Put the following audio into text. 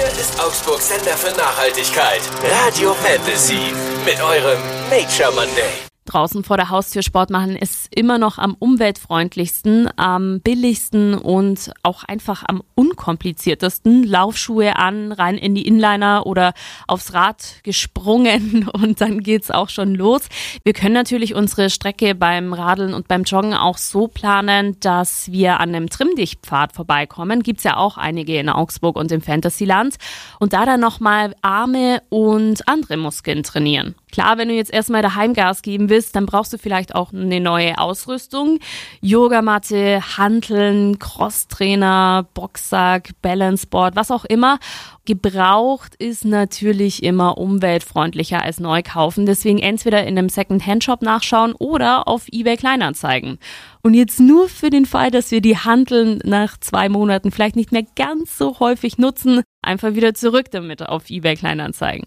Hier ist Augsburg Sender für Nachhaltigkeit. Radio Fantasy. Mit eurem Nature Monday draußen vor der Haustür Sport machen ist immer noch am umweltfreundlichsten, am billigsten und auch einfach am unkompliziertesten. Laufschuhe an, rein in die Inliner oder aufs Rad gesprungen und dann geht's auch schon los. Wir können natürlich unsere Strecke beim Radeln und beim Joggen auch so planen, dass wir an einem Trimmdichtpfad vorbeikommen. Gibt's ja auch einige in Augsburg und im Fantasyland. Und da dann nochmal Arme und andere Muskeln trainieren. Klar, wenn du jetzt erstmal daheim Gas geben willst, dann brauchst du vielleicht auch eine neue Ausrüstung. Yogamatte, Hanteln, Crosstrainer, Boxsack, Balanceboard, was auch immer. Gebraucht ist natürlich immer umweltfreundlicher als neu kaufen. Deswegen entweder in einem Second-Hand-Shop nachschauen oder auf eBay Kleinanzeigen. Und jetzt nur für den Fall, dass wir die Handeln nach zwei Monaten vielleicht nicht mehr ganz so häufig nutzen, einfach wieder zurück damit auf eBay Kleinanzeigen.